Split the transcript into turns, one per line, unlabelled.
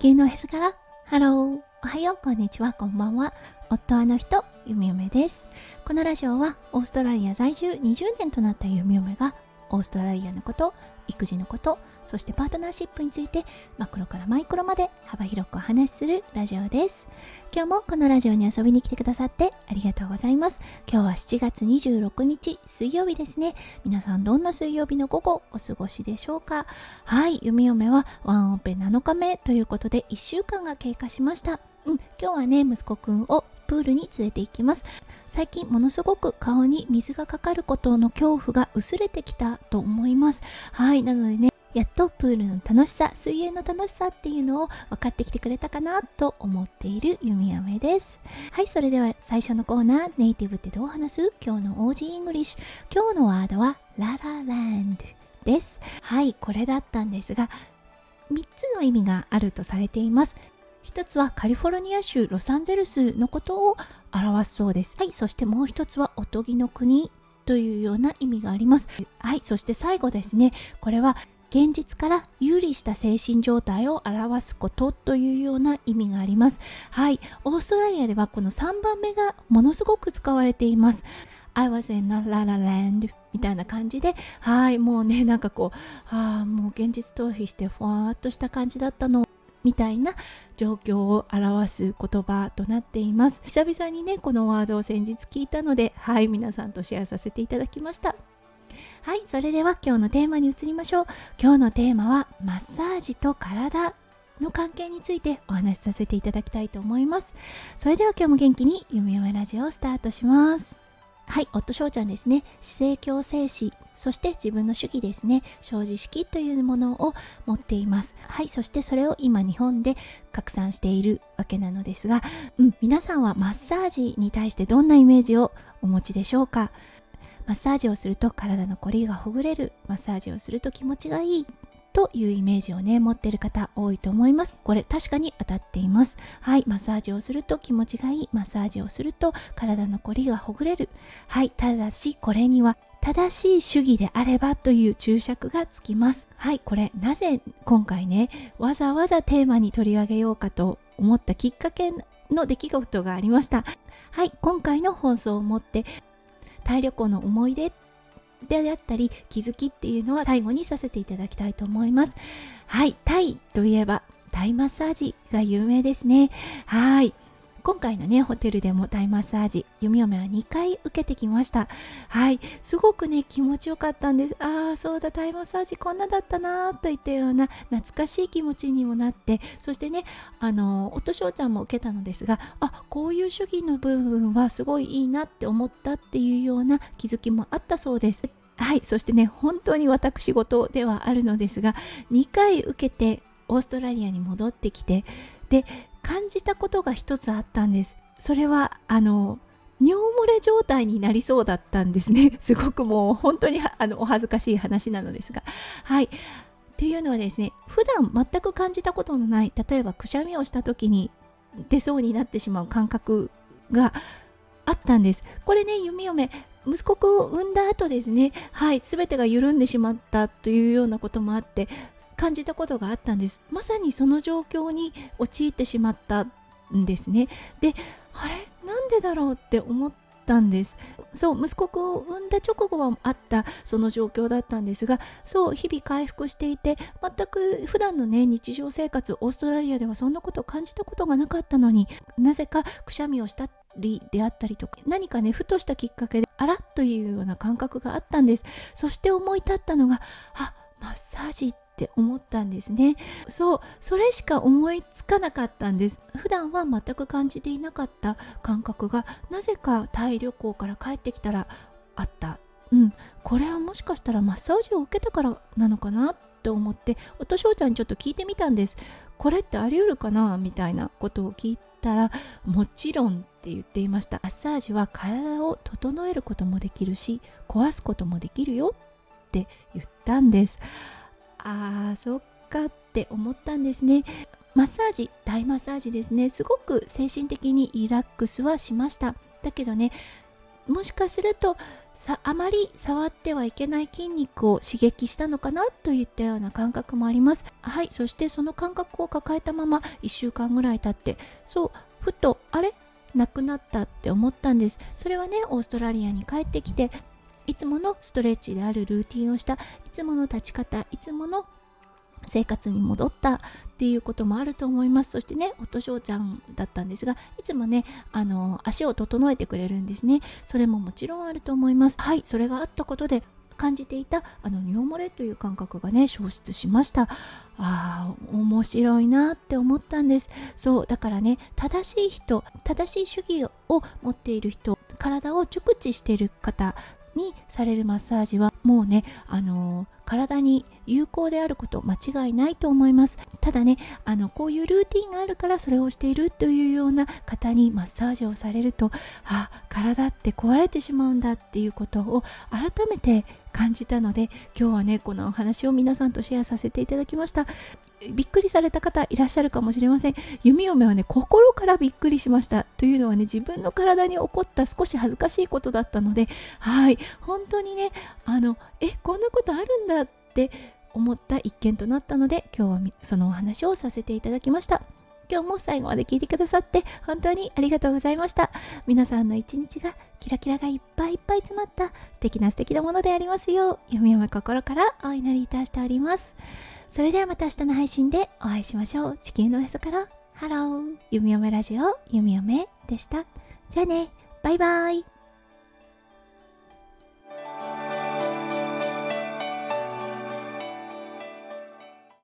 地球のおへそから。ハローおはよう。こんにちは。こんばんは。夫あの人ゆみおめです。このラジオはオーストラリア在住20年となったゆみおめがオーストラリアのこと育児のことそしてパートナーシップについてマクロからマイクロまで幅広くお話しするラジオです。今日もこのラジオに遊びに来てくださってありがとうございます。今日は7月26日水曜日ですね。皆さんどんな水曜日の午後お過ごしでしょうか。はい弓嫁はワンオペ7日目ということで1週間が経過しました。うん今日はね息子くんをプールに連れて行きます。最近ものすごく顔に水がかかることの恐怖が薄れてきたと思います。はいなのでねやっとプールの楽しさ水泳の楽しさっていうのを分かってきてくれたかなと思っている弓嫁です。はいそれでは最初のコーナーネイティブってどう話す？今日の オージーイングリッシュ今日のワードはララランドです。はいこれだったんですが3つの意味があるとされています。一つはカリフォルニア州ロサンゼルスのことを表すそうです。はい、そしてもう一つはおとぎの国というような意味があります。はい、そして最後ですね、これは現実から有利した精神状態を表すことというような意味があります。はい、オーストラリアではこの3番目がものすごく使われています。I was in la la land みたいな感じで、はい、もうね、なんかこう、はあ、もう現実逃避してふわーっとした感じだったのみたいな状況を表す言葉となっています。久々にねこのワードを先日聞いたのではい皆さんとシェアさせていただきました。はいそれでは今日のテーマに移りましょう。今日のテーマはマッサージと体の関係についてお話しさせていただきたいと思います。それでは今日も元気に夢夢ラジオをスタートします。はい、夫翔ちゃんですね。姿勢矯正士、そして自分の主義ですね。生じ式というものを持っています。はい、そしてそれを今日本で拡散しているわけなのですが、うん、皆さんはマッサージに対してどんなイメージをお持ちでしょうか？マッサージをすると体のこりがほぐれる。マッサージをすると気持ちがいい。というイメージをね持ってる方多いと思います。これ確かに当たっています。はいマッサージをすると気持ちがいい。マッサージをすると体のこりがほぐれる。はいただしこれには正しい主義であればという注釈がつきます。はいこれなぜ今回ねわざわざテーマに取り上げようかと思ったきっかけの出来事がありました。はい今回の放送をもってタイ旅行の思い出であったり気づきっていうのは最後にさせていただきたいと思います。はい。タイといえばタイマッサージが有名ですね。はい。今回のねホテルでもタイマッサージ弓嫁は2回受けてきました。はい。すごくね気持ちよかったんです。ああそうだタイマッサージこんなだったなといったような懐かしい気持ちにもなってそしてねあの夫翔ちゃんも受けたのですがあこういう主義の部分はすごいいいなって思ったっていうような気づきもあったそうです。はい、そしてね、本当に私事ではあるのですが、2回受けてオーストラリアに戻ってきて、で、感じたことが一つあったんです。それは、あの、尿漏れ状態になりそうだったんですね。すごくもう本当にあのお恥ずかしい話なのですが。はい。っていうのはですね、普段全く感じたことのない、例えばくしゃみをした時に出そうになってしまう感覚があったんです。これね、弓嫁、息子くんを産んだ後ですね、はい、全てが緩んでしまったというようなこともあって、感じたことがあったんです。まさにその状況に陥ってしまったんですね。で、あれ？なんでだろうって思ったんです。そう、息子くんを産んだ直後はあったその状況だったんですが、そう、日々回復していて、全く普段のね、日常生活、オーストラリアではそんなことを感じたことがなかったのになぜかくしゃみをしたりであったりとか何かねふとしたきっかけであらというような感覚があったんですそして思い立ったのがあマッサージってって思ったんですね。そうそれしか思いつかなかったんです。普段は全く感じていなかった感覚がなぜかタイ旅行から帰ってきたらあった。うん。これはもしかしたらマッサージを受けたからなのかなと思って音翔ちゃんにちょっと聞いてみたんです。これってあり得るかな？みたいなことを聞いたらもちろんって言っていました。マッサージは体を整えることもできるし壊すこともできるよって言ったんです。あーそっかって思ったんですね。マッサージ大マッサージですね。すごく精神的にリラックスはしました。だけどねもしかするとさあまり触ってはいけない筋肉を刺激したのかなといったような感覚もあります。はいそしてその感覚を抱えたまま1週間ぐらい経ってそうふとあれ？なくなったって思ったんです。それはねオーストラリアに帰ってきていつものストレッチであるルーティンをしたいつもの立ち方いつもの生活に戻ったっていうこともあると思います。そしてね夫翔ちゃんだったんですがいつもねあの足を整えてくれるんですね。それももちろんあると思います。はいそれがあったことで感じていたあの尿漏れという感覚がね消失しました。あー面白いなって思ったんです。そうだからね正しい人正しい主義を持っている人体を熟知している方にされるマッサージはもうねあの体に有効であること間違いないと思います。ただねあのこういうルーティンがあるからそれをしているというような方にマッサージをされるとあ体って壊れてしまうんだっていうことを改めて感じたので今日はねこのお話を皆さんとシェアさせていただきました。びっくりされた方いらっしゃるかもしれません。弓嫁はね心からびっくりしました。というのはね自分の体に起こった少し恥ずかしいことだったのではい本当にねあのえこんなことあるんだって思った一件となったので今日はそのお話をさせていただきました。今日も最後まで聞いてくださって本当にありがとうございました。皆さんの一日がキラキラがいっぱいいっぱい詰まった素敵な素敵なものでありますよう弓嫁心からお祈りいたしております。それではまた明日の配信でお会いしましょう。地球のおへそから。ハロー。ゆみおめラジオ。ゆみおめでした。じゃあね。バイバイ。